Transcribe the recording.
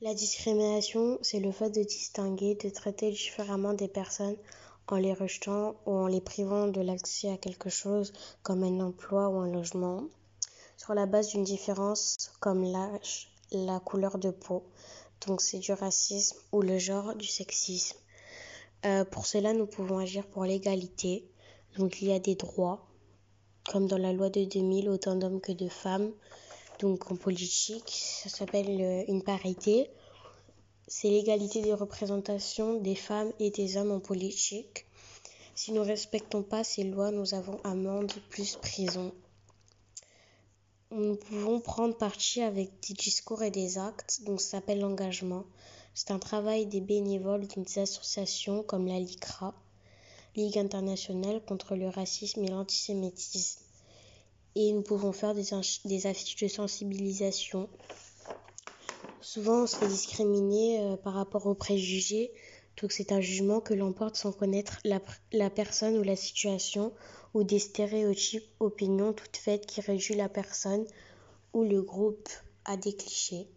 La discrimination, c'est le fait de distinguer, de traiter différemment des personnes en les rejetant ou en les privant de l'accès à quelque chose comme un emploi ou un logement, sur la base d'une différence comme l'âge, la couleur de peau, donc c'est du racisme ou le genre du sexisme. Euh, pour cela, nous pouvons agir pour l'égalité. Donc il y a des droits, comme dans la loi de 2000, autant d'hommes que de femmes. Donc en politique, ça s'appelle euh, une parité. C'est l'égalité des représentations des femmes et des hommes en politique. Si nous ne respectons pas ces lois, nous avons amende plus prison. Nous pouvons prendre parti avec des discours et des actes, donc ça s'appelle l'engagement. C'est un travail des bénévoles d'une associations comme la LICRA, Ligue internationale contre le racisme et l'antisémitisme. Et nous pouvons faire des, des, affiches de sensibilisation. Souvent, on se fait discriminer euh, par rapport aux préjugés, donc c'est un jugement que l'on porte sans connaître la, la, personne ou la situation, ou des stéréotypes, opinions toutes faites qui réduisent la personne ou le groupe à des clichés.